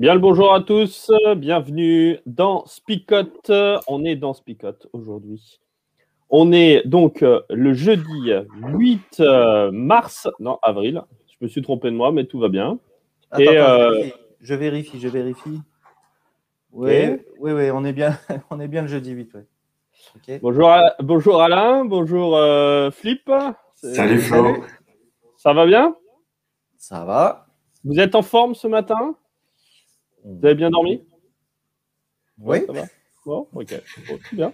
Bien le bonjour à tous, bienvenue dans Spicote. On est dans Spicote aujourd'hui. On est donc euh, le jeudi 8 euh, mars, non, avril. Je me suis trompé de moi, mais tout va bien. Attends, Et, attends, euh, je vérifie, je vérifie. Oui, oui, oui, on est bien, on est bien le jeudi 8. ouais. Ok. Bonjour, à- bonjour Alain, bonjour euh, Flip. Salut Flo. Ça va bien? Ça va. Vous êtes en forme ce matin? Vous avez bien dormi? Oui. Ça va? Bon, ok. Bon, tout bien.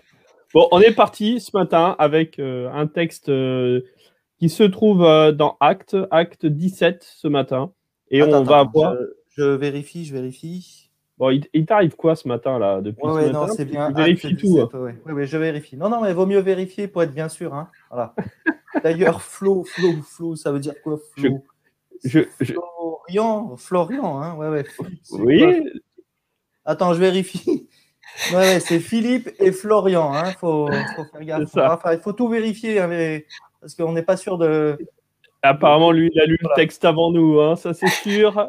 Bon, on est parti ce matin avec euh, un texte euh, qui se trouve euh, dans Acte, Acte 17 ce matin. Et Attends, on va attends, voir. Je, je vérifie, je vérifie. Bon, il, il t'arrive quoi ce matin là depuis Oui, ce oui, matin? non, c'est bien. Tu vérifies tout. 17, hein. ouais. Oui, oui, je vérifie. Non, non, mais vaut mieux vérifier pour être bien sûr. Hein. Voilà. D'ailleurs, Flo, Flo, Flo, ça veut dire quoi, Flo Je, je- Florian, Florian, hein. Ouais, ouais. Quoi oui, Attends, je vérifie. Ouais, ouais, c'est Philippe et Florian. Hein. Faut, faut faire gaffe. C'est ça. Enfin, il faut tout vérifier, hein, mais- parce qu'on n'est pas sûr de. apparemment lui il a lu Voilà. le texte avant nous, hein, ça c'est sûr.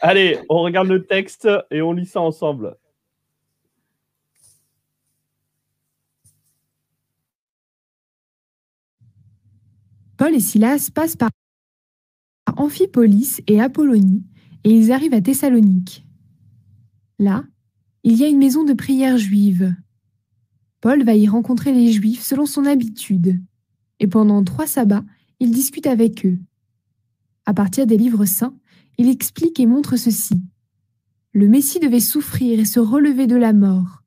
Allez, on regarde le texte et on lit ça ensemble. Paul et Silas passent par Amphipolis et Apollonie et ils arrivent à Thessalonique. Là, il y a une maison de prière juive. Paul va y rencontrer les Juifs selon son habitude et pendant trois sabbats, il discute avec eux. À partir des livres saints, il explique et montre ceci. Le Messie devait souffrir et se relever de la mort.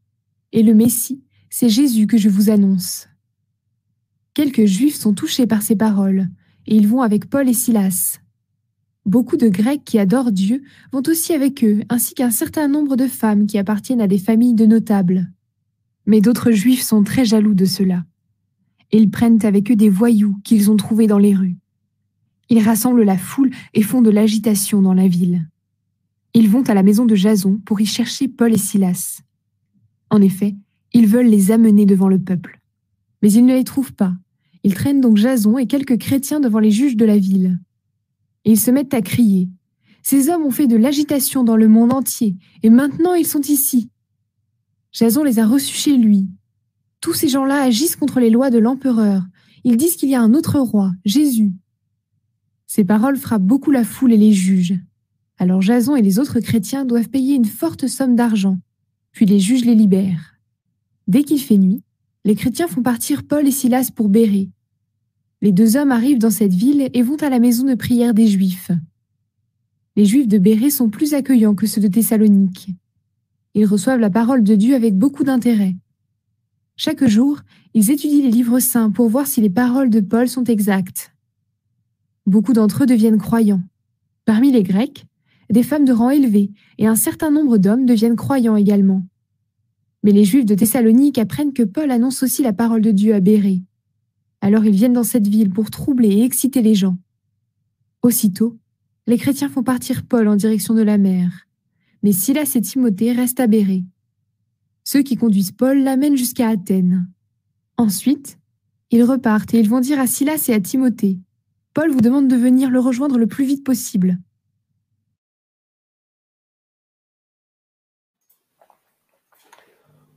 Et le Messie, c'est Jésus que je vous annonce. Quelques Juifs sont touchés par ces paroles, et ils vont avec Paul et Silas. Beaucoup de Grecs qui adorent Dieu vont aussi avec eux, ainsi qu'un certain nombre de femmes qui appartiennent à des familles de notables. Mais d'autres Juifs sont très jaloux de cela. Ils prennent avec eux des voyous qu'ils ont trouvés dans les rues. Ils rassemblent la foule et font de l'agitation dans la ville. Ils vont à la maison de Jason pour y chercher Paul et Silas. En effet, ils veulent les amener devant le peuple. Mais ils ne les trouvent pas. Ils traînent donc Jason et quelques chrétiens devant les juges de la ville. Et ils se mettent à crier. Ces hommes ont fait de l'agitation dans le monde entier, et maintenant ils sont ici. Jason les a reçus chez lui. Tous ces gens-là agissent contre les lois de l'empereur. Ils disent qu'il y a un autre roi, Jésus. Ces paroles frappent beaucoup la foule et les juges. Alors Jason et les autres chrétiens doivent payer une forte somme d'argent, puis les juges les libèrent. Dès qu'il fait nuit, les chrétiens font partir Paul et Silas pour Bérée. Les deux hommes arrivent dans cette ville et vont à la maison de prière des Juifs. Les Juifs de Bérée sont plus accueillants que ceux de Thessalonique. Ils reçoivent la parole de Dieu avec beaucoup d'intérêt. Chaque jour, ils étudient les livres saints pour voir si les paroles de Paul sont exactes. Beaucoup d'entre eux deviennent croyants. Parmi les Grecs, des femmes de rang élevé et un certain nombre d'hommes deviennent croyants également. Mais les Juifs de Thessalonique apprennent que Paul annonce aussi la parole de Dieu à Bérée. Alors ils viennent dans cette ville pour troubler et exciter les gens. Aussitôt, les chrétiens font partir Paul en direction de la mer. Mais Silas et Timothée restent à Bérée. Ceux qui conduisent Paul l'amènent jusqu'à Athènes. Ensuite, ils repartent et ils vont dire à Silas et à Timothée Paul vous demande de venir le rejoindre le plus vite possible.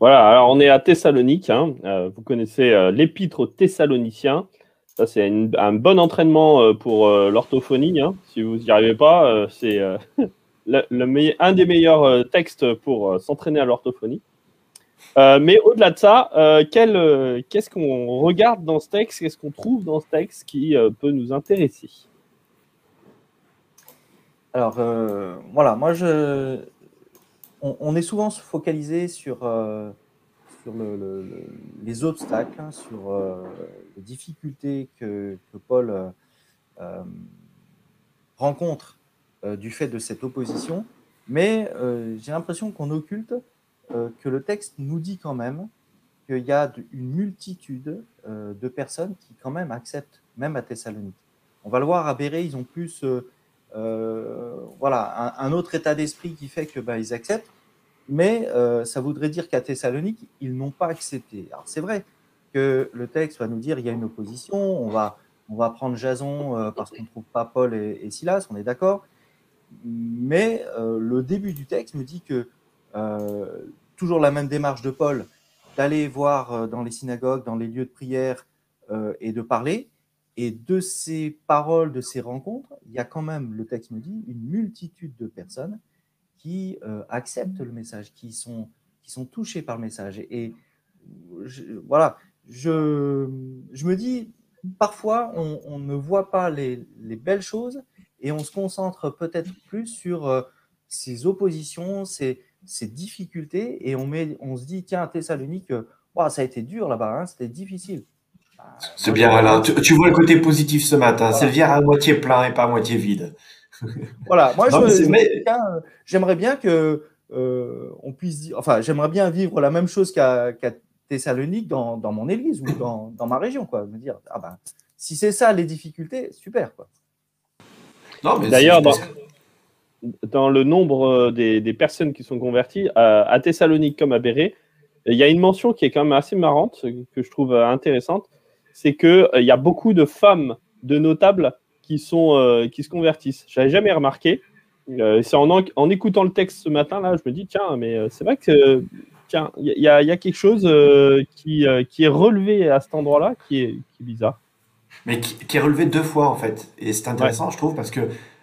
Voilà, alors on est à Thessalonique. hein. Euh, vous connaissez euh, l'épître aux Thessaloniciens. C'est un bon entraînement euh, pour l'orthophonie. hein. Si vous n'y arrivez pas, c'est un des meilleurs textes pour s'entraîner à l'orthophonie. Mais au-delà de ça, qu'est-ce qu'on regarde dans ce texte? Qu'est-ce qu'on trouve dans ce texte qui peut nous intéresser? Alors, voilà, moi, je... on, est souvent focalisé sur, euh, les obstacles, hein, sur euh, les difficultés que, Paul euh, rencontre du fait de cette opposition, mais j'ai l'impression qu'on occulte que le texte nous dit quand même qu'il y a une multitude de personnes qui quand même acceptent, même à Thessalonique. On va le voir à Bérée, ils ont plus voilà, un, autre état d'esprit qui fait que ben, ils acceptent, mais euh, ça voudrait dire qu'à Thessalonique, ils n'ont pas accepté. Alors c'est vrai que le texte va nous dire il y a une opposition, on va, on va prendre Jason euh, parce qu'on ne trouve pas Paul et Silas, on est d'accord, mais le début du texte me dit que toujours la même démarche de Paul, d'aller voir dans les synagogues, dans les lieux de prière et de parler. Et de ces paroles, de ces rencontres, il y a quand même, le texte me dit, une multitude de personnes qui acceptent le message, qui sont, qui sont touchés par le message. Et, voilà, je, je me dis, parfois, on, ne voit pas les, belles choses et on se concentre peut-être plus sur euh, ces oppositions, ces, ces, difficultés et on, met, on se dit, tiens, Thessalonique, euh, ça a été dur là-bas, hein, c'était difficile. C'est bien, Alain. Tu, vois le côté positif ce matin. C'est le verre à moitié plein et pas à moitié vide. Voilà, moi, j'aimerais bien que euh, on puisse dire, enfin, j'aimerais bien vivre la même chose qu'à Thessalonique dans, dans, mon église ou dans, dans, ma région, quoi. Me dire, ah ben, si c'est ça les difficultés, super, quoi. D'ailleurs, dans, le nombre euh, des, des, personnes qui sont converties, à, Thessalonique comme à Béret, il y a une mention qui est quand même assez marrante, que je trouve intéressante, c'est qu'il il y a beaucoup de femmes de notables qui, sont, qui se convertissent. Je n'avais jamais remarqué. c'est en, en, écoutant le texte ce matin, là, je me dis, tiens, mais c'est vrai que tiens, il y, a quelque chose euh, qui, euh, qui, est relevé à cet endroit-là qui est, qui est, bizarre. Mais qui, est relevé deux fois en fait. Et c'est intéressant, je trouve, parce que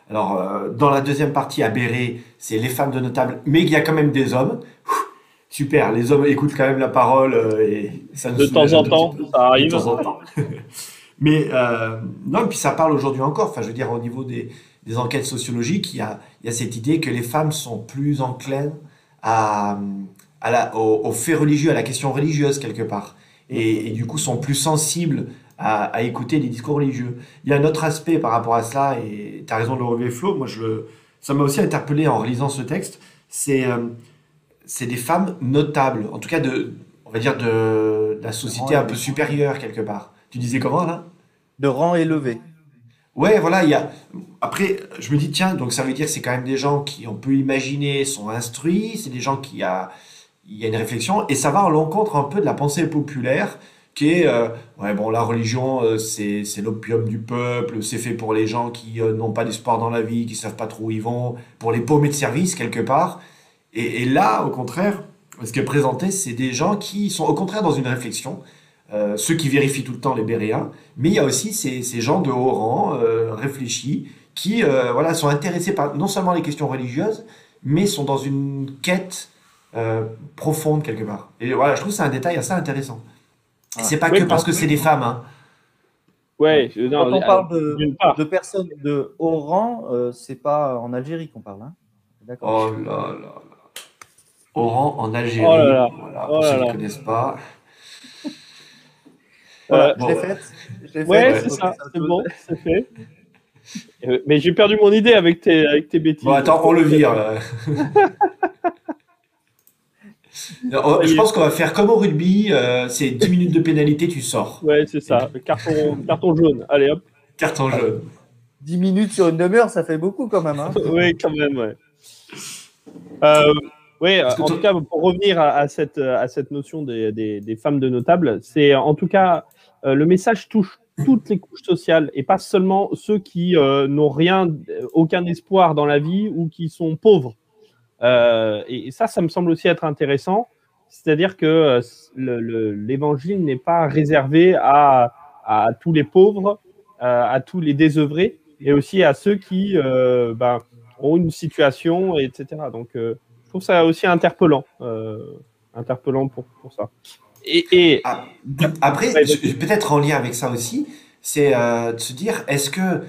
alors, euh, dans la deuxième partie à Béret, c'est les femmes de notables, mais il y a quand même des hommes. Super, les hommes écoutent quand même la parole et ça De temps en temps, ça arrive. De temps en temps. mais non, et puis ça parle aujourd'hui encore. Enfin, je veux dire, au niveau des, des enquêtes sociologiques, il y, a, il y a cette idée que les femmes sont plus enclines à, à la, au, fait religieux, à la question religieuse quelque part, et, du coup sont plus sensibles à, écouter des discours religieux. Il y a un autre aspect par rapport à cela, et tu as raison de le relever Flo, moi je le, ça m'a aussi interpellé en relisant ce texte, c'est euh, c'est des femmes notables, en tout cas de, on va dire de, la société un peu supérieure quelque part. Tu disais comment là De rang élevé. Ouais, voilà, il y a. Après, je me dis, tiens, donc ça veut dire que c'est quand même des gens qui, on peut imaginer, sont instruits, c'est des gens qui, a, il y a une réflexion et ça va à l'encontre un peu de la pensée populaire qui est euh, ouais bon la religion euh, c'est c'est l'opium du peuple c'est fait pour les gens qui euh, n'ont pas d'espoir dans la vie qui savent pas trop où ils vont pour les paumés de service quelque part et, et là au contraire ce qui est présenté c'est des gens qui sont au contraire dans une réflexion ceux qui vérifient tout le temps les béréens mais il y a aussi ces, ces gens de haut rang réfléchis qui voilà sont intéressés par non seulement les questions religieuses mais sont dans une quête euh, profonde quelque part. Et voilà, je trouve c'est un détail assez intéressant. Et c'est pas que parce que c'est des femmes. Hein. Ouais, Quand on parle de, personnes de haut rang, euh, c'est pas en Algérie qu'on parle. Hein. D'accord. Oh là là Haut rang en Algérie. Oh là là. Voilà, pour oh ceux qui ne connaissent pas. Voilà, je l'ai faite. Ouais, c'est ça, c'est bon, c'est fait. Euh, mais j'ai perdu mon idée avec tes, avec tes bêtises. Bon, attends, on le vire. je pense qu'on va faire comme au rugby, euh, c'est 10 minutes de pénalité, tu sors. Ouais, c'est ça. Carton, carton jaune. Allez hop. Carton jaune. 10 minutes sur une demi-heure, ça fait beaucoup quand même. Hein. oui, quand même, ouais. Euh, oui, en tout cas, pour revenir à, cette, à cette notion des, des, femmes de notables, c'est en tout cas, euh, le message touche toutes les couches sociales et pas seulement ceux qui n'ont rien, aucun espoir dans la vie ou qui sont pauvres. Euh, et, ça, ça me semble aussi être intéressant. C'est-à-dire que euh, l'évangile n'est pas réservé à, à, tous les pauvres, euh, à, tous les désœuvrés, mais aussi à ceux qui ben, ont une situation, etc. Donc, trouve ça aussi interpellant, interpellant pour, pour ça. Et, et... Ah, après, peut-être en lien avec ça aussi, c'est de se dire, est-ce que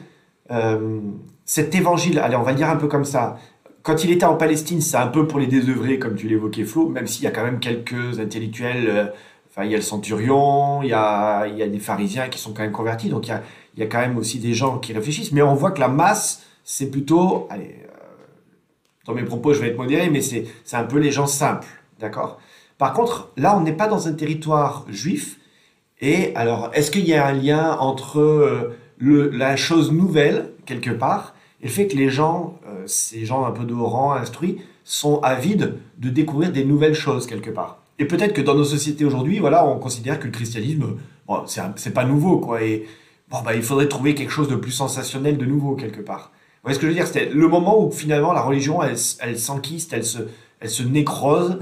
cet évangile, allez, on va le dire un peu comme ça, quand il était en Palestine, c'est un peu pour les désœuvrés, comme tu l'évoquais, Flo, même s'il y a quand même quelques intellectuels. Euh, enfin, il y a le centurion, il y a, il y a des pharisiens qui sont quand même convertis, donc il y a, il y a quand même aussi des gens qui réfléchissent. Mais on voit que la masse, c'est plutôt. Allez, euh, dans mes propos, je vais être modéré, mais c'est un peu les gens simples, d'accord? Par contre, là, on n'est pas dans un territoire juif. Et alors, est-ce qu'il y a un lien entre euh, la chose nouvelle, quelque part, et le fait que les gens, euh, ces gens un peu de rang, instruits, sont avides de découvrir des nouvelles choses quelque part? Et peut-être que dans nos sociétés aujourd'hui, voilà, on considère que le christianisme, c'est pas nouveau, quoi. Et bon, bah, il faudrait trouver quelque chose de plus sensationnel de nouveau quelque part. Voyez ce que je veux dire? C'était le moment où finalement la religion, elle, elle s'enquiste, elle se, elle se nécrose,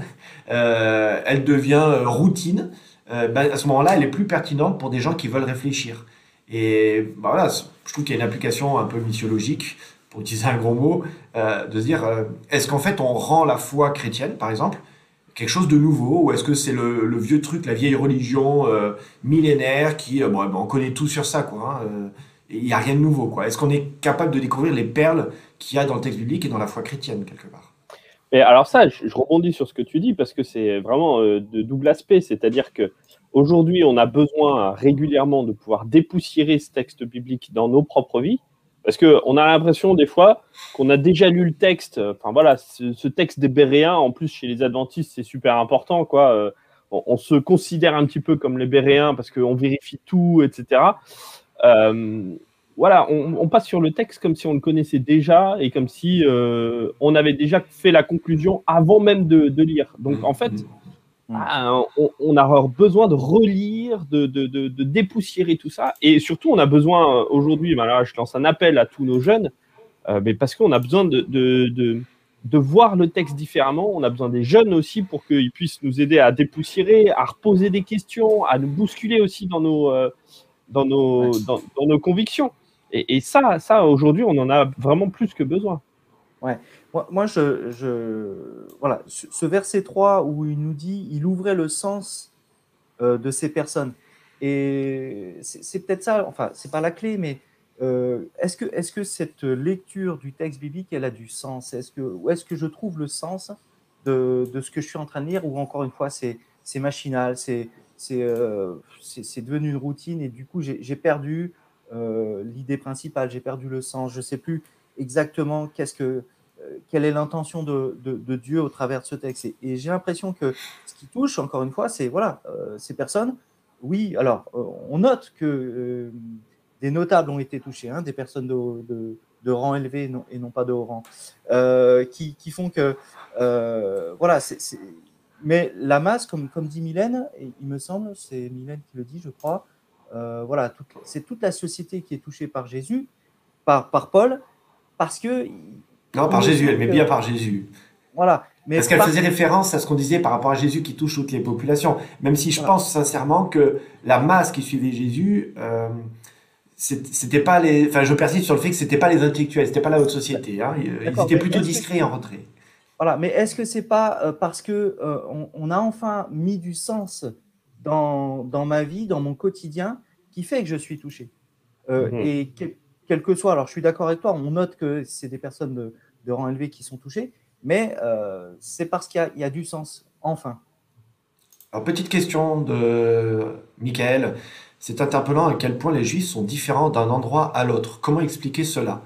euh, elle devient euh, routine. Euh, ben, à ce moment-là, elle est plus pertinente pour des gens qui veulent réfléchir. Et ben voilà, je trouve qu'il y a une application un peu missiologique, pour utiliser un gros mot, de se dire est-ce qu'en fait on rend la foi chrétienne, par exemple, quelque chose de nouveau? Ou est-ce que c'est le, vieux truc, la vieille religion millénaire qui, bon, ben, on connaît tout sur ça, quoi. Hein, il n'y a rien de nouveau, quoi. Est-ce qu'on est capable de découvrir les perles qu'il y a dans le texte biblique et dans la foi chrétienne, quelque part? Et alors ça, je, rebondis sur ce que tu dis parce que c'est vraiment euh, de double aspect, c'est-à-dire que aujourd'hui, on a besoin régulièrement de pouvoir dépoussiérer ce texte biblique dans nos propres vies, parce que on a l'impression des fois qu'on a déjà lu le texte. Enfin voilà, ce, texte des Béréens, en plus chez les Adventistes, c'est super important, quoi. Euh, on, se considère un petit peu comme les Béréens parce qu'on vérifie tout, etc. Euh, voilà, on, passe sur le texte comme si on le connaissait déjà et comme si euh, on avait déjà fait la conclusion avant même de, lire. Donc en fait, mm. ah, on, a besoin de relire, de, dépoussiérer tout ça. Et surtout, on a besoin euh, aujourd'hui, ben je lance un appel à tous nos jeunes, euh, mais parce qu'on a besoin de, de, voir le texte différemment. On a besoin des jeunes aussi pour qu'ils puissent nous aider à dépoussiérer, à reposer des questions, à nous bousculer aussi dans nos, dans nos, dans nos convictions. Et, ça, ça aujourd'hui, on en a vraiment plus que besoin. Ouais. Moi, je, je, voilà, ce verset 3 où il nous dit, il ouvrait le sens euh, de ces personnes. Et c'est peut-être ça, enfin, c'est pas la clé, mais euh, est-ce que, est que cette lecture du texte biblique, elle a du sens? Est-ce que, Où est-ce que je trouve le sens de, de, ce que je suis en train de lire? Ou encore une fois, c'est machinal, c'est euh, devenu une routine et du coup, j'ai perdu euh, l'idée principale, j'ai perdu le sens, je ne sais plus exactement qu'est-ce que, euh, quelle est l'intention de, Dieu au travers de ce texte. Et, j'ai l'impression que ce qui touche, encore une fois, c'est voilà, ces personnes. Oui, alors on note que des notables ont été touchés, hein, des personnes de, de, rang élevé et non pas de haut rang, qui, qui, font que voilà, c'est mais la masse, comme, comme dit Mylène, il me semble, c'est Mylène qui le dit, je crois, euh, voilà, c'est toute la société qui est touchée par Jésus, par, par Paul, parce que. Non, par Jésus, elle met bien par Jésus. Voilà. Mais parce qu'elle faisait référence à ce qu'on disait par rapport à Jésus qui touche toutes les populations. Même si je pense sincèrement que la masse qui suivait Jésus, euh, c'était pas les. Enfin, je persiste sur le fait que c'était pas les intellectuels, c'était pas la haute société. Hein. Ils étaient plutôt discrets en retrait. Voilà, mais est-ce que c'est pas euh, parce que on, on, a enfin mis du sens dans, ma vie, dans mon quotidien, qui fait que je suis touché? Euh, mhm. Et quel, que soit, alors je suis d'accord avec toi, on note que c'est des personnes de, rang élevé qui sont touchées, mais euh, c'est parce qu'il y, a du sens, enfin. Alors, petite question de Michael. C'est interpellant à quel point les Juifs sont différents d'un endroit à l'autre? Comment expliquer cela?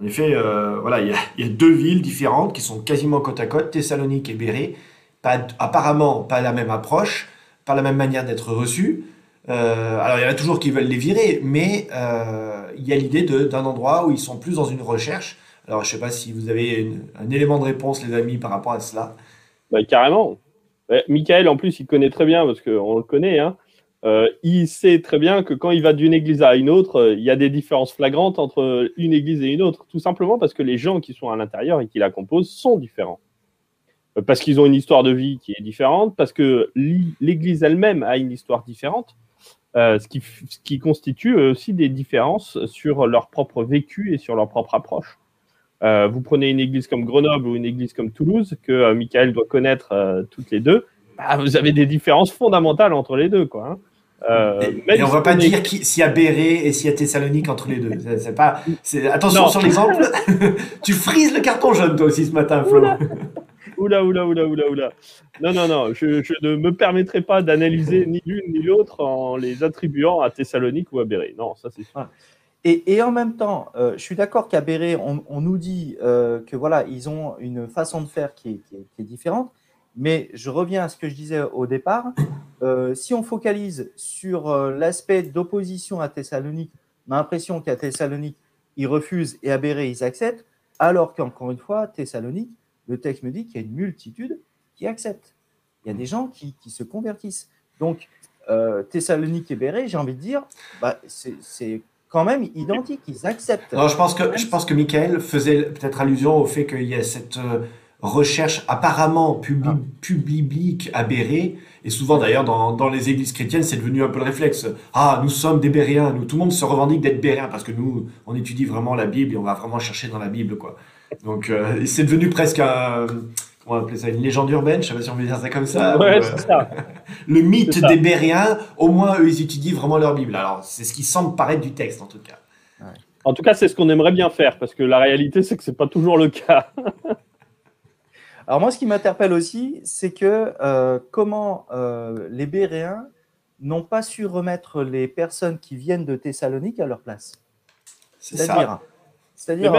En effet, euh, voilà, il y, a deux villes différentes qui sont quasiment côte à côte, Thessalonique et Bérée. Pas, apparemment, pas la même approche la même manière d'être reçus. Euh, alors il y en a toujours qui veulent les virer, mais euh, il y a l'idée d'un endroit où ils sont plus dans une recherche. Alors je ne sais pas si vous avez un élément de réponse, les amis, par rapport à cela. Bah, carrément. Michael, en plus, il connaît très bien, parce qu'on le connaît, hein. Euh, il sait très bien que quand il va d'une église à une autre, il y a des différences flagrantes entre une église et une autre, tout simplement parce que les gens qui sont à l'intérieur et qui la composent sont différents. Euh, parce qu'ils ont une histoire de vie qui est différente, parce que l'Église elle-même a une histoire différente, euh, ce, qui, constitue aussi des différences sur leur propre vécu et sur leur propre approche. Euh, vous prenez une église comme Grenoble ou une église comme Toulouse, que Michael doit connaître toutes les deux, bah, vous avez des différences fondamentales entre les deux. Quoi, hein. Et, on ne va pas dire s'il y a Béret et s'il y a Thessalonique entre les deux. C'est pas, attention sur l'exemple. tu frises le carton jaune toi aussi ce matin, Flo. Oula, oula, oula, oula, oula. Non, non, non, je, ne me permettrai pas d'analyser ni l'une ni l'autre en les attribuant à Thessalonique ou à Béret. Non, ça c'est sûr. Et, en même temps, euh, je suis d'accord qu'à Béret, on, nous dit euh, que voilà, ils ont une façon de faire qui est, différente. Mais je reviens à ce que je disais au départ. Euh, si on focalise sur l'aspect d'opposition à Thessalonique, on a l'impression qu'à Thessalonique, ils refusent et à Béret, ils acceptent. Alors qu'encore une fois, Thessalonique, le texte me dit qu'il y a une multitude qui accepte. Il y a des gens qui, se convertissent. Donc, euh, Thessalonique et Béret, j'ai envie de dire, bah, c'est quand même identiques, ils acceptent. Non, je pense que, je pense que Michael faisait peut-être allusion au fait qu'il y a cette euh, recherche apparemment publi publique aberrée, et souvent d'ailleurs dans, dans les églises chrétiennes, c'est devenu un peu le réflexe. Ah, nous sommes des Bériens, nous, tout le monde se revendique d'être Bériens, parce que nous, on étudie vraiment la Bible et on va vraiment chercher dans la Bible, quoi. Donc, euh, c'est devenu presque un on va appeler ça une légende urbaine, je sais pas si on veut dire ça comme ça. Ouais, c'est ça. le mythe des Bériens, au moins eux ils étudient vraiment leur Bible. Alors c'est ce qui semble paraître du texte en tout cas. En tout cas, c'est ce qu'on aimerait bien faire parce que la réalité c'est que c'est pas toujours le cas. Alors moi, ce qui m'interpelle aussi, c'est que euh, comment euh, les Béréens n'ont pas su remettre les personnes qui viennent de Thessalonique à leur place. C'est-à-dire, c'est-à-dire,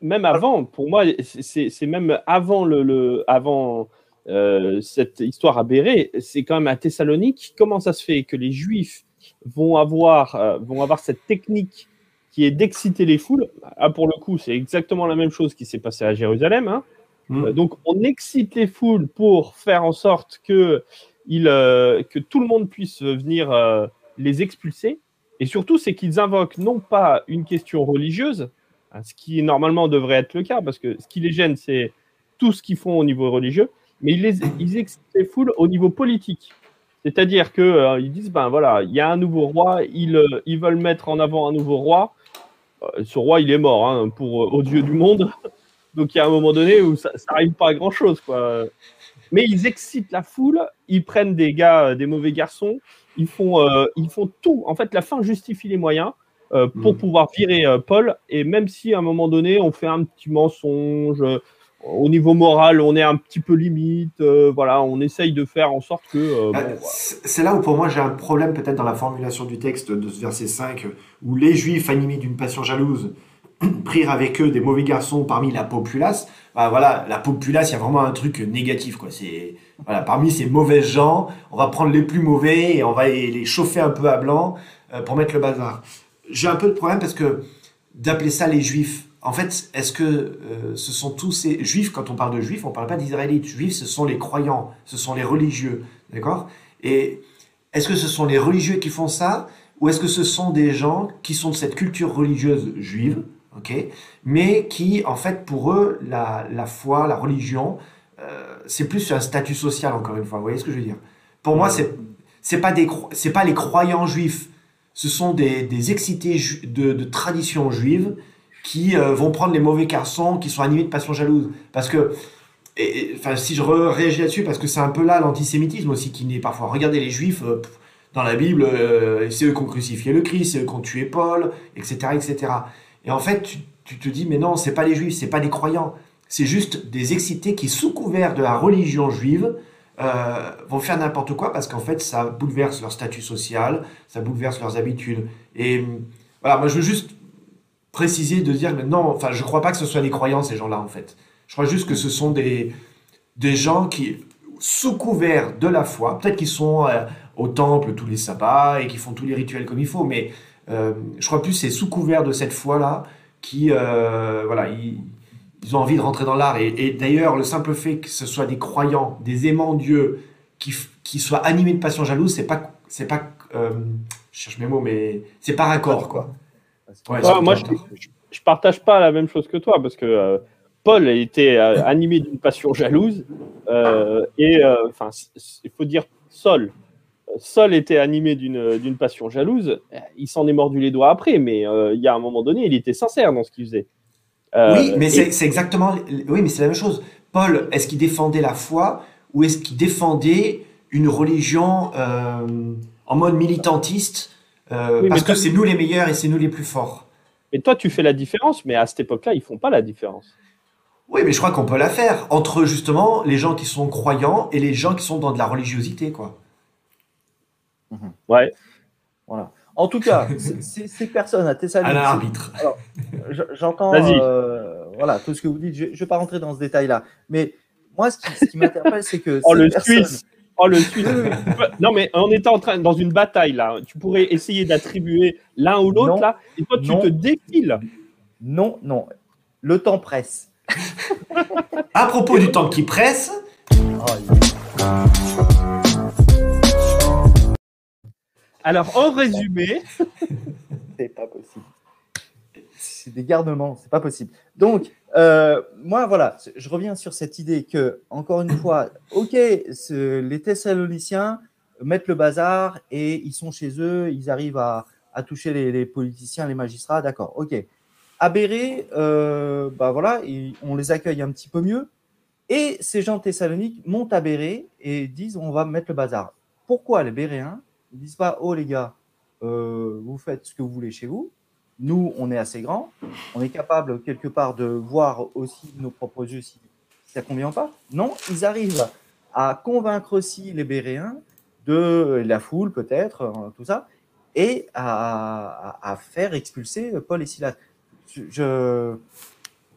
même avant, pour moi, c'est même avant, le, avant euh, cette histoire aberrée, c'est quand même à Thessalonique. Comment ça se fait que les Juifs vont avoir, euh, vont avoir cette technique qui est d'exciter les foules? Ah, Pour le coup, c'est exactement la même chose qui s'est passé à Jérusalem. Hein. Mmh. Euh, donc, on excite les foules pour faire en sorte que, que tout le monde puisse venir les expulser. Et surtout, c'est qu'ils invoquent non pas une question religieuse, Hein, ce qui normalement devrait être le cas, parce que ce qui les gêne, c'est tout ce qu'ils font au niveau religieux, mais ils, excitent les foules au niveau politique. C'est-à-dire qu'ils euh, ils disent, ben voilà, il y a un nouveau roi, ils, euh, veulent mettre en avant un nouveau roi. Euh, ce roi, il est mort hein, pour, aux yeux du monde. Donc il y a un moment donné où ça n'arrive pas à grand-chose. quoi. Mais ils excitent la foule, ils prennent des gars, des mauvais garçons, ils font, ils font tout. En fait, la fin justifie les moyens. Euh, pour mm. pouvoir virer euh, Paul. Et même si à un moment donné, on fait un petit mensonge, euh, au niveau moral, on est un petit peu limite, voilà, on essaye de faire en sorte que. Bah, c'est là où pour moi j'ai un problème peut-être dans la formulation du texte de ce verset 5, où les Juifs animés d'une passion jalouse prirent avec eux des mauvais garçons parmi la populace. Bah, voilà, la populace, il y a vraiment un truc négatif, quoi. C'est voilà, parmi ces mauvais gens, on va prendre les plus mauvais et on va les chauffer un peu à blanc pour mettre le bazar j'ai un peu de problème parce que d'appeler ça les juifs, en fait, est-ce que euh, ce sont tous ces juifs, quand on parle de juifs, on ne parle pas d'israélites. Juifs, ce sont les croyants, ce sont les religieux, d'accord? Et est-ce que ce sont les religieux qui font ça ou est-ce que ce sont des gens qui sont de cette culture religieuse juive, ok? Mais qui, en fait, pour eux, la, la foi, la religion, euh, c'est plus un statut social, encore une fois. Vous voyez ce que je veux dire? Pour moi, c'est c'est pas des pas les croyants juifs ce sont des, excités de, tradition juive qui euh, vont prendre les mauvais garçons, qui sont animés de passion jalouse. Parce que, enfin, si je réagis là-dessus, parce que c'est un peu là l'antisémitisme aussi qui naît parfois. Regardez les juifs euh, dans la Bible, c'est eux qui ont crucifié le Christ, c'est eux qui ont tué Paul, etc., etc. Et en fait, tu, te dis, mais non, c'est pas les juifs, c'est pas des croyants, c'est juste des excités qui, sous couvert de la religion juive, euh, vont faire n'importe quoi parce qu'en fait, ça bouleverse leur statut social, ça bouleverse leurs habitudes. Et voilà, moi je veux juste préciser de dire, mais non, enfin, je crois pas que ce soit des croyants ces gens-là en fait. Je crois juste que ce sont des, des gens qui, sous couvert de la foi, peut-être qu'ils sont euh, au temple tous les sabbats et qui font tous les rituels comme il faut, mais je crois plus c'est sous couvert de cette foi-là qui, voilà, ils, ils ont envie de rentrer dans l'art. Et, d'ailleurs, le simple fait que ce soit des croyants, des aimants Dieu, qui, qui soient animés de passion jalouse, c'est pas, c'est pas, euh, je cherche mes mots, mais c'est par accord, quoi. moi, je, je, partage pas la même chose que toi, parce que euh, Paul était euh, animé d'une passion jalouse, et enfin, il faut dire Saul. Saul était animé d'une passion jalouse. Il s'en est mordu les doigts après, mais il y a un moment donné, il était sincère dans ce qu'il faisait. Euh, oui, mais c'est exactement. Oui, mais c'est la même chose. Paul, est-ce qu'il défendait la foi ou est-ce qu'il défendait une religion euh, en mode militantiste euh, parce que c'est nous les meilleurs et c'est nous les plus forts? Et toi, tu fais la différence, mais à cette époque-là, ils font pas la différence. Oui, mais je crois qu'on peut la faire entre justement les gens qui sont croyants et les gens qui sont dans de la religiosité, quoi. Ouais. Voilà. En tout cas, ces personnes à Thessalonique. À l'arbitre. J'entends euh, voilà, tout ce que vous dites. Je ne vais pas rentrer dans ce détail-là. Mais moi, ce qui, m'interpelle, c'est que. Oh, le Suisse Oh, le Suisse Non, mais on était en train, dans une bataille, là. Tu pourrais essayer d'attribuer l'un ou l'autre, là. Et toi, tu te défiles. Non, non. Le temps presse. à propos du temps qui presse. Oh, alors, en résumé, c'est des garnements, c'est pas possible. Donc, euh, moi, voilà, je reviens sur cette idée que, encore une fois, ok, les Thessaloniciens mettent le bazar et ils sont chez eux, ils arrivent à, toucher les, politiciens, les magistrats, d'accord, ok. À Béret, euh, bah voilà, on les accueille un petit peu mieux. Et ces gens de Thessalonique montent à Béret et disent on va mettre le bazar. Pourquoi les Béréens? Ils disent pas oh les gars, euh, vous faites ce que vous voulez chez vous. Nous, on est assez grand, on est capable quelque part de voir aussi nos propres yeux si, ça convient pas. Non, ils arrivent à convaincre aussi les Béréens de la foule peut-être, euh, tout ça, et à, faire expulser Paul et Silas.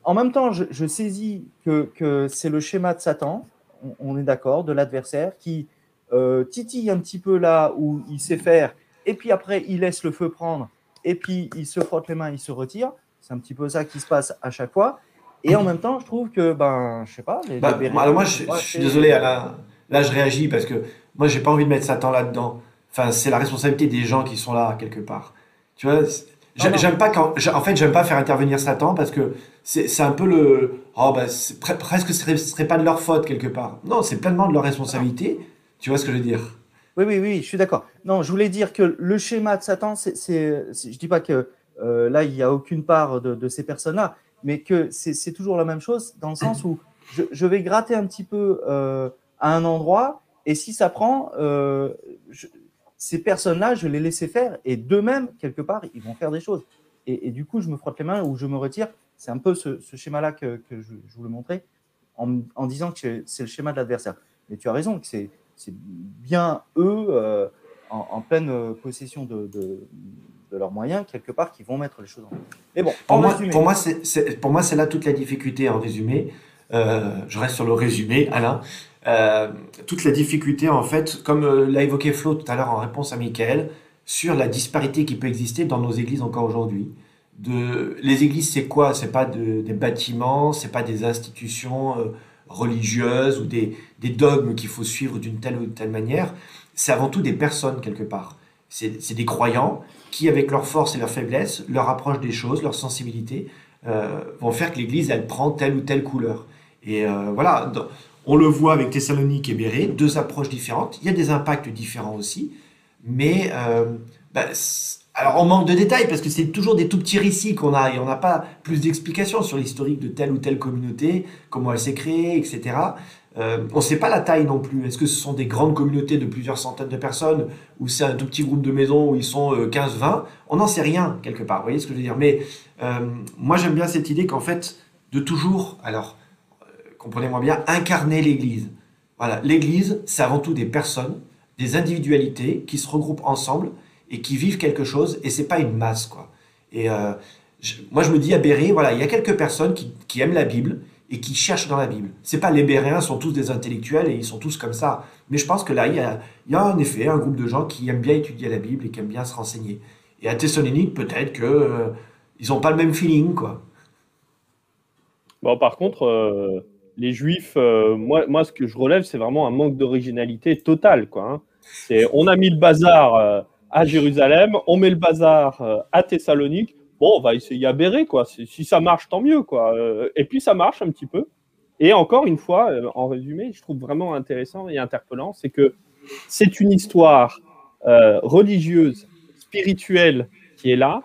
En même temps, je, saisis que, c'est le schéma de Satan, on, est d'accord, de l'adversaire, qui euh, titille un petit peu là où il sait faire et puis après, il laisse le feu prendre, et puis il se frotte les mains, il se retire. C'est un petit peu ça qui se passe à chaque fois. Et en même temps, je trouve que, ben, je sais pas. Les, bah, moi, je, suis désolé, là, là, je réagis parce que moi, j'ai pas envie de mettre Satan là-dedans. Enfin, c'est la responsabilité des gens qui sont là, quelque part. Tu vois, j'aime pas quand. En fait, j'aime pas faire intervenir Satan parce que c'est un peu le. Oh, bah, presque ce serait, serait pas de leur faute, quelque part. Non, c'est pleinement de leur responsabilité. Tu vois ce que je veux dire? Oui, oui, oui, je suis d'accord. Non, je voulais dire que le schéma de Satan, c'est, je dis pas que euh, là, il n'y a aucune part de, ces personnes-là, mais que c'est, toujours la même chose dans le sens où je, vais gratter un petit peu euh, à un endroit et si ça prend, euh, ces personnes-là, je les laisser faire et d'eux-mêmes, quelque part, ils vont faire des choses. Et, du coup, je me frotte les mains ou je me retire. C'est un peu ce, schéma-là que, je, je, voulais montrer en, en disant que c'est le schéma de l'adversaire. Mais tu as raison, que c'est c'est bien eux, euh, en, pleine possession de, leurs moyens, quelque part, qui vont mettre les choses en place. Mais bon, pour, moi, pour, moi, c'est, pour moi, c'est là toute la difficulté en résumé. Euh, je reste sur le résumé, Alain. Euh, toute la difficulté, en fait, comme l'a évoqué Flo tout à l'heure en réponse à Michael, sur la disparité qui peut exister dans nos églises encore aujourd'hui. De, les églises, c'est quoi? C'est pas des bâtiments, c'est pas des institutions religieuses ou des, dogmes qu'il faut suivre d'une telle ou telle manière. C'est avant tout des personnes quelque part. C'est des croyants qui, avec leur force et leur faiblesse, leur approche des choses, leur sensibilité, euh, vont faire que l'Église, elle prend telle ou telle couleur. Et euh, voilà, on le voit avec Thessalonique et Béret, deux approches différentes. Il y a des impacts différents aussi, mais euh, bah, alors on manque de détails parce que c'est toujours des tout petits récits qu'on a et on n'a pas plus d'explications sur l'historique de telle ou telle communauté, comment elle s'est créée, etc. Euh, on ne sait pas la taille non plus. Est-ce que ce sont des grandes communautés de plusieurs centaines de personnes ou c'est un tout petit groupe de maisons où ils sont 15-20 euh, On n'en sait rien quelque part. Vous voyez ce que je veux dire Mais euh, moi j'aime bien cette idée qu'en fait de toujours, alors comprenez-moi bien, incarner l'Église. Voilà, l'Église c'est avant tout des personnes, des individualités qui se regroupent ensemble et qui vivent quelque chose et c'est pas une masse quoi. Et euh, moi je me dis à Béret, voilà, il y a quelques personnes qui, aiment la Bible et qui cherchent dans la Bible. C'est pas les Béréens sont tous des intellectuels et ils sont tous comme ça, mais je pense que là il y a, en effet un groupe de gens qui aiment bien étudier la Bible et qui aiment bien se renseigner. Et à Thessalonique peut-être que euh, ils ont pas le même feeling quoi. Bon par contre. Euh, les juifs, moi, moi, ce que je relève, c'est vraiment un manque d'originalité totale. Quoi, hein. C'est, on a mis le bazar à Jérusalem, on met le bazar euh, à Thessalonique. Bon, on va essayer à Béret, quoi. Si ça marche, tant mieux, quoi. Euh, et puis ça marche un petit peu. Et encore une fois, euh, en résumé, je trouve vraiment intéressant et interpellant, c'est que c'est une histoire religieuse, spirituelle qui est là.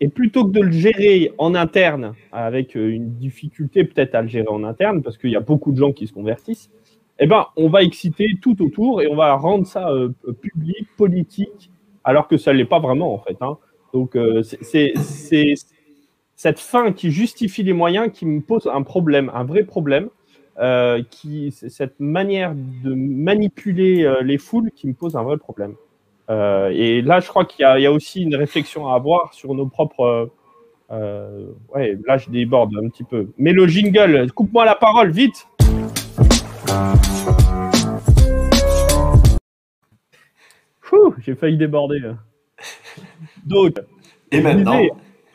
Et plutôt que de le gérer en interne, avec une difficulté peut-être à le gérer en interne, parce qu'il y a beaucoup de gens qui se convertissent, eh ben, on va exciter tout autour et on va rendre ça public, politique, alors que ça ne l'est pas vraiment en fait. Hein. Donc euh, c'est cette fin qui justifie les moyens qui me pose un problème, un vrai problème, euh, qui cette manière de manipuler euh, les foules qui me pose un vrai problème. et là, je crois qu'il y, a aussi une réflexion à avoir sur nos propres. ouais, là, je déborde un petit peu. Mais le jingle, coupe-moi la parole, vite. J'ai failli déborder. Donc, et maintenant,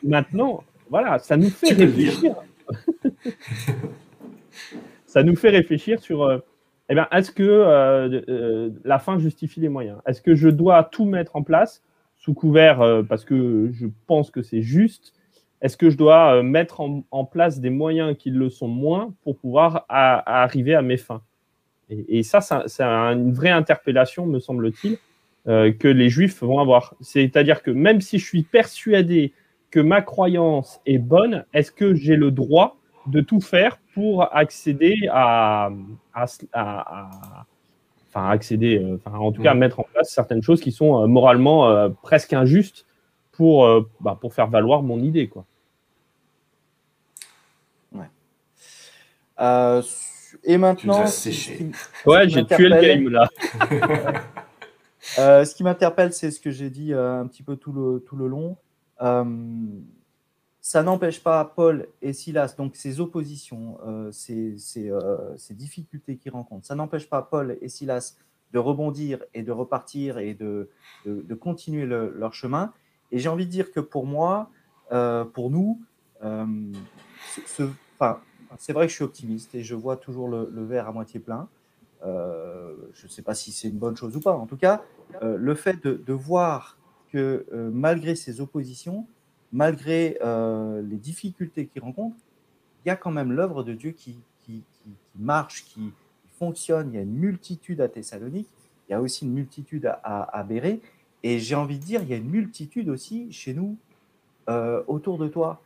maintenant, voilà, ça nous fait réfléchir. ça nous fait réfléchir sur, euh, eh bien, est-ce que euh, euh, la fin justifie les moyens? Est-ce que je dois tout mettre en place sous couvert parce que je pense que c'est juste? Est-ce que je dois mettre en, place des moyens qui le sont moins pour pouvoir arriver à mes fins? Et, ça, c'est une vraie interpellation, me semble-t-il, que les juifs vont avoir. C'est-à-dire que même si je suis persuadé que ma croyance est bonne, est-ce que j'ai le droit de tout faire pour accéder à, enfin accéder, euh, enfin en tout cas mettre en place certaines choses qui sont euh, moralement euh, presque injustes pour, bah, pour faire valoir mon idée, quoi. Ouais. et maintenant, ouais, j'ai tué le game là. ce qui m'interpelle, c'est ce que j'ai dit un petit peu tout le, tout le long. Ça n'empêche pas Paul et Silas, donc ces oppositions, euh, euh, ces, difficultés qu'ils rencontrent, ça n'empêche pas Paul et Silas de rebondir et de repartir et de, de, continuer leur chemin. Et j'ai envie de dire que pour moi, euh, pour nous, c'est vrai que je suis optimiste et je vois toujours le, verre à moitié plein. Je ne sais pas si c'est une bonne chose ou pas. En tout cas, le fait de, voir que malgré ces oppositions, malgré euh, les difficultés qu'il rencontre, il y a quand même l'œuvre de Dieu qui, marche, qui, fonctionne. Il y a une multitude à Thessalonique, il y a aussi une multitude à, à, Béret, et j'ai envie de dire, il y a une multitude aussi chez nous, euh, autour de toi.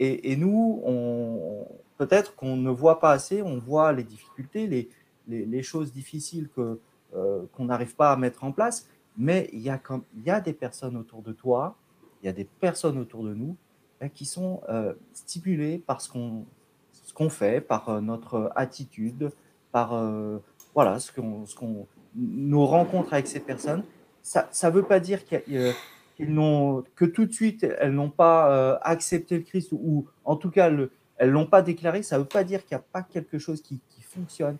Et, nous, on, peut-être qu'on ne voit pas assez, on voit les difficultés, les, les, choses difficiles euh, qu'on n'arrive pas à mettre en place, mais il y, a quand, il y a des personnes autour de toi il y a des personnes autour de nous hein, qui sont euh, stimulées par ce qu'on fait, par euh, notre attitude, par euh, voilà ce qu'on ce nos rencontres avec ces personnes. Ça ne veut pas dire n'ont que tout de suite elles n'ont pas accepté le Christ ou en tout cas le, elles l'ont pas déclaré. Ça ne veut pas dire qu'il n'y a pas quelque chose qui, qui fonctionne,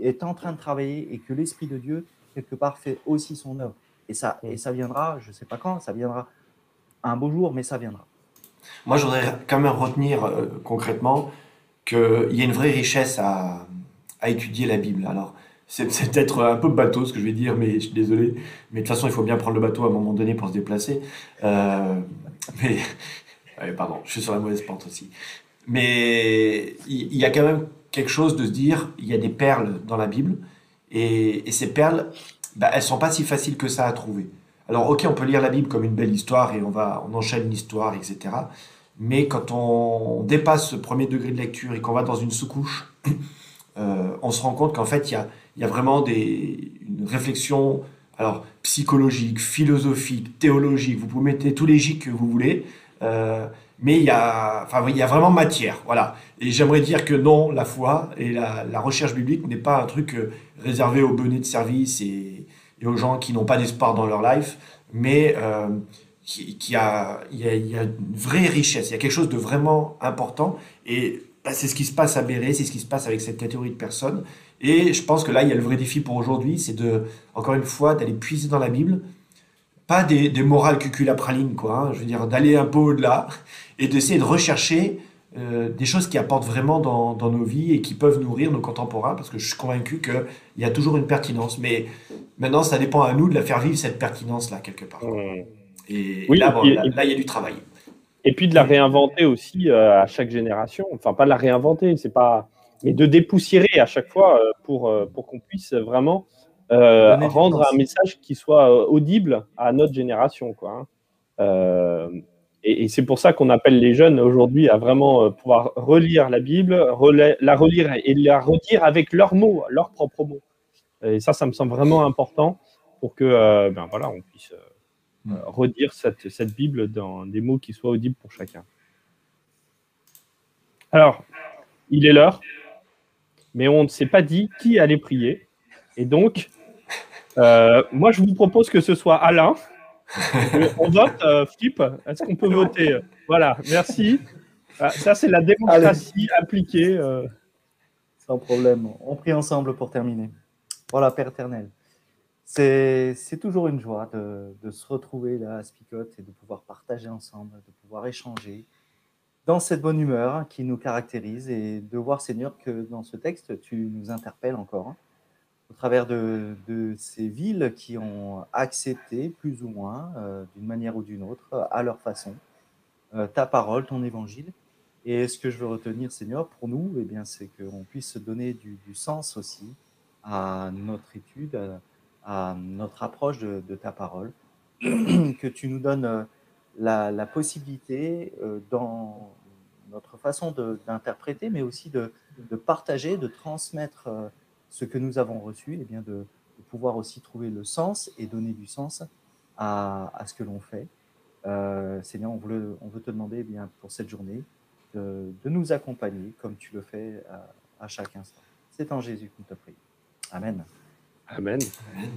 est en train de travailler et que l'Esprit de Dieu quelque part fait aussi son œuvre. Et ça, et ça viendra, je ne sais pas quand, ça viendra un beau jour, mais ça viendra. Moi, je voudrais quand même retenir euh, concrètement qu'il y a une vraie richesse à, à étudier la Bible. Alors, c'est peut-être un peu bateau ce que je vais dire, mais je suis désolé. Mais de toute façon, il faut bien prendre le bateau à un moment donné pour se déplacer. Euh, mais, pardon, je suis sur la mauvaise pente aussi. Mais il y, a quand même quelque chose de se dire, il y a des perles dans la Bible, et, ces perles, bah, elles sont pas si faciles que ça à trouver. Alors, ok, on peut lire la Bible comme une belle histoire et on va, on enchaîne l'histoire, etc. Mais quand on, dépasse ce premier degré de lecture et qu'on va dans une sous-couche, euh, on se rend compte qu'en fait, il y a, y a, vraiment des, une réflexion alors, psychologique, philosophique, théologique, vous pouvez mettre tous les J que vous voulez, euh, mais il y, a, enfin, il y a vraiment matière. Voilà. Et j'aimerais dire que non, la foi et la, recherche biblique n'est pas un truc euh, réservé aux bonnets de service et, aux gens qui n'ont pas d'espoir dans leur life, mais euh, qui, a, il y, a, une vraie richesse, il y a quelque chose de vraiment important. Et bah, c'est ce qui se passe à Béret, c'est ce qui se passe avec cette catégorie de personnes. Et je pense que là, il y a le vrai défi pour aujourd'hui, c'est de, encore une fois, d'aller puiser dans la Bible, pas des, des morales cuculapraline, quoi, hein, je veux dire, d'aller un peu au-delà et d'essayer de rechercher euh, des choses qui apportent vraiment dans, dans, nos vies et qui peuvent nourrir nos contemporains, parce que je suis convaincu qu'il y a toujours une pertinence. Mais maintenant, ça dépend à nous de la faire vivre, cette pertinence-là, quelque part. Mmh. Et là, il y a du travail. Et puis de la réinventer aussi euh, à chaque génération. Enfin, pas de la réinventer, c'est pas. Mais de dépoussiérer à chaque fois euh, pour, pour qu'on puisse vraiment rendre un message qui soit audible à notre génération. Quoi, hein. Et, c'est pour ça qu'on appelle les jeunes aujourd'hui à vraiment euh, pouvoir relire la Bible, la relire et la redire avec leurs mots, leurs propres mots. Et ça, ça me semble vraiment important pour que euh, ben voilà, on puisse euh, mm. redire cette, cette, Bible dans des mots qui soient audibles pour chacun. Alors, il est l'heure, mais on ne s'est pas dit qui allait prier. Et donc, moi, je vous propose que ce soit Alain on vote, euh, Philippe Est-ce qu'on peut voter Voilà, merci. Ah, ça, c'est la démocratie appliquée. Euh. Sans problème. On prie ensemble pour terminer. Voilà, Père éternel. C'est toujours une joie de, se retrouver là à Spicote et de pouvoir partager ensemble, de pouvoir échanger dans cette bonne humeur qui nous caractérise et de voir, Seigneur, que dans ce texte, tu nous interpelles encore. Au travers de, ces villes qui ont accepté, plus ou moins, euh, d'une manière ou d'une autre, à leur façon, ta parole, ton évangile. Et ce que je veux retenir, Seigneur, pour nous, eh bien, c'est qu'on puisse donner du, sens aussi à notre étude, à, notre approche de, ta parole, que tu nous donnes la, possibilité dans notre façon d'interpréter, mais aussi de, partager, de transmettre ce que nous avons reçu, et eh bien de, pouvoir aussi trouver le sens et donner du sens à, ce que l'on fait. Euh, Seigneur, on veut, on veut te demander eh bien, pour cette journée de, nous accompagner comme tu le fais à, chaque instant. C'est en Jésus que nous te prions. Amen. Amen. Amen.